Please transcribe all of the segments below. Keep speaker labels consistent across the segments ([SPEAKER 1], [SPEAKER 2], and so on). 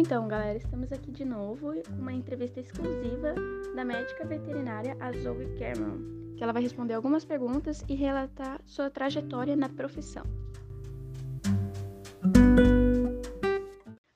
[SPEAKER 1] Então, galera, estamos aqui de novo com uma entrevista exclusiva da médica veterinária Zoe Cameron, que ela vai responder algumas perguntas e relatar sua trajetória na profissão.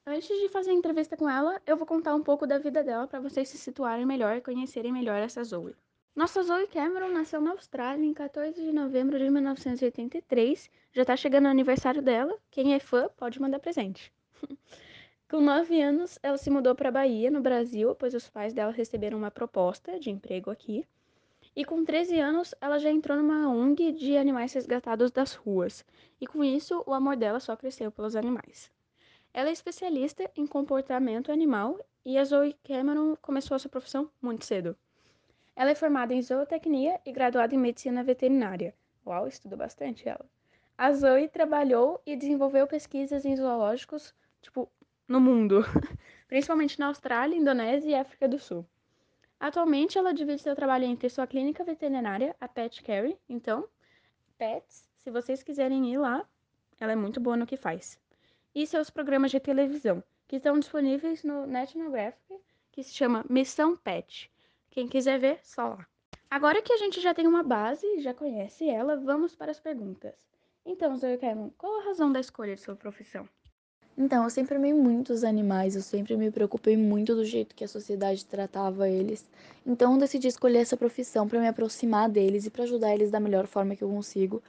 [SPEAKER 1] Antes de fazer a entrevista com ela, eu vou contar um pouco da vida dela para vocês se situarem melhor e conhecerem melhor essa Zoe. Nossa Zoe Cameron nasceu na Austrália em 14 de novembro de 1983. Já está chegando o aniversário dela. Quem é fã pode mandar presente. Com 9 anos, ela se mudou para Bahia, no Brasil, pois os pais dela receberam uma proposta de emprego aqui. E com 13 anos, ela já entrou numa ONG de animais resgatados das ruas. E com isso, o amor dela só cresceu pelos animais. Ela é especialista em comportamento animal e a Zoe Cameron começou a sua profissão muito cedo. Ela é formada em zootecnia e graduada em medicina veterinária. Uau, estuda bastante ela. A Zoe trabalhou e desenvolveu pesquisas em zoológicos, tipo, no mundo, principalmente na Austrália, Indonésia e África do Sul. Atualmente, ela divide seu trabalho entre sua clínica veterinária, a Pet Care. Então, pets, se vocês quiserem ir lá, ela é muito boa no que faz. E seus programas de televisão, que estão disponíveis no National Geographic, que se chama Missão Pet. Quem quiser ver, só lá. Agora que a gente já tem uma base, já conhece ela, vamos para as perguntas. Então, Zoe Cameron, qual a razão da escolha de sua profissão?
[SPEAKER 2] Então, eu sempre amei muito os animais, eu sempre me preocupei muito do jeito que a sociedade tratava eles. Então, eu decidi escolher essa profissão para me aproximar deles e para ajudar eles da melhor forma que eu consigo.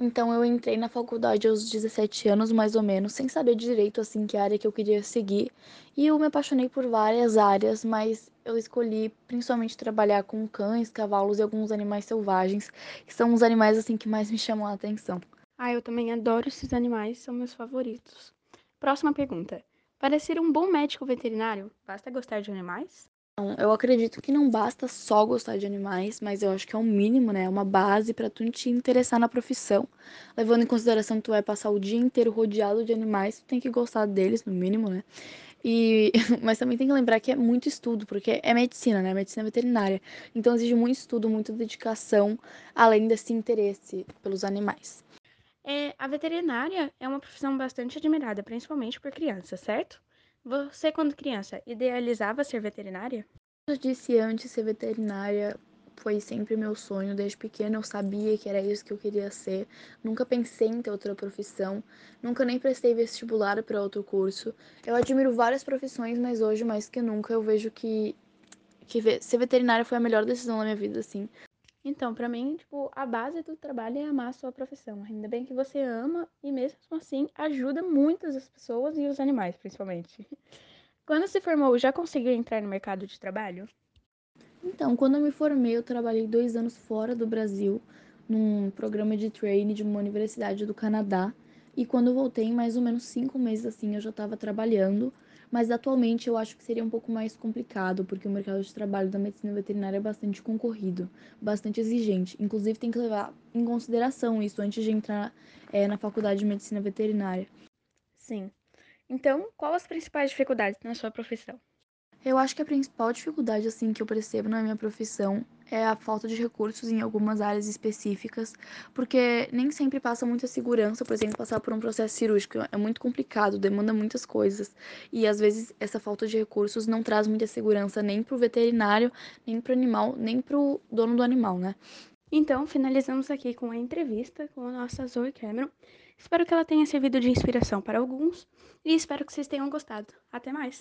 [SPEAKER 2] Então eu entrei na faculdade aos 17 anos, mais ou menos, sem saber direito assim que área que eu queria seguir. E eu me apaixonei por várias áreas, mas eu escolhi principalmente trabalhar com cães, cavalos e alguns animais selvagens, que são os animais assim que mais me chamam a atenção.
[SPEAKER 1] Ah, eu também adoro esses animais, são meus favoritos. Próxima pergunta. Para ser um bom médico veterinário, basta gostar de animais?
[SPEAKER 2] Eu acredito que não basta só gostar de animais, mas eu acho que é um mínimo, né? É uma base para tu te interessar na profissão. Levando em consideração que tu vai passar o dia inteiro rodeado de animais, tu tem que gostar deles, no mínimo, né? E, mas também tem que lembrar que é muito estudo, porque é medicina, né? Medicina veterinária. Então exige muito estudo, muita dedicação, além desse interesse pelos animais.
[SPEAKER 1] É, a veterinária é uma profissão bastante admirada, principalmente por crianças, certo? Você, quando criança, idealizava ser veterinária?
[SPEAKER 2] Eu disse antes, ser veterinária foi sempre meu sonho. Desde pequena eu sabia que era isso que eu queria ser. Nunca pensei em ter outra profissão. Nunca nem prestei vestibular para outro curso. Eu admiro várias profissões, mas hoje, mais que nunca, eu vejo que, que ser veterinária foi a melhor decisão da minha vida, assim.
[SPEAKER 1] Então, para mim, tipo, a base do trabalho é amar a sua profissão. Ainda bem que você ama e mesmo assim ajuda muitas as pessoas e os animais, principalmente. Quando se formou, já conseguiu entrar no mercado de trabalho?
[SPEAKER 2] Então, quando eu me formei, eu trabalhei dois anos fora do Brasil, num programa de training de uma universidade do Canadá. E quando eu voltei, mais ou menos cinco meses assim, eu já estava trabalhando mas atualmente eu acho que seria um pouco mais complicado, porque o mercado de trabalho da medicina veterinária é bastante concorrido, bastante exigente. Inclusive, tem que levar em consideração isso antes de entrar é, na faculdade de medicina veterinária.
[SPEAKER 1] Sim. Então, quais as principais dificuldades na sua profissão?
[SPEAKER 2] Eu acho que a principal dificuldade assim que eu percebo na minha profissão é a falta de recursos em algumas áreas específicas, porque nem sempre passa muita segurança, por exemplo, passar por um processo cirúrgico é muito complicado, demanda muitas coisas, e às vezes essa falta de recursos não traz muita segurança nem para o veterinário, nem para o animal, nem para o dono do animal, né?
[SPEAKER 1] Então, finalizamos aqui com a entrevista com a nossa Zoe Cameron. Espero que ela tenha servido de inspiração para alguns e espero que vocês tenham gostado. Até mais!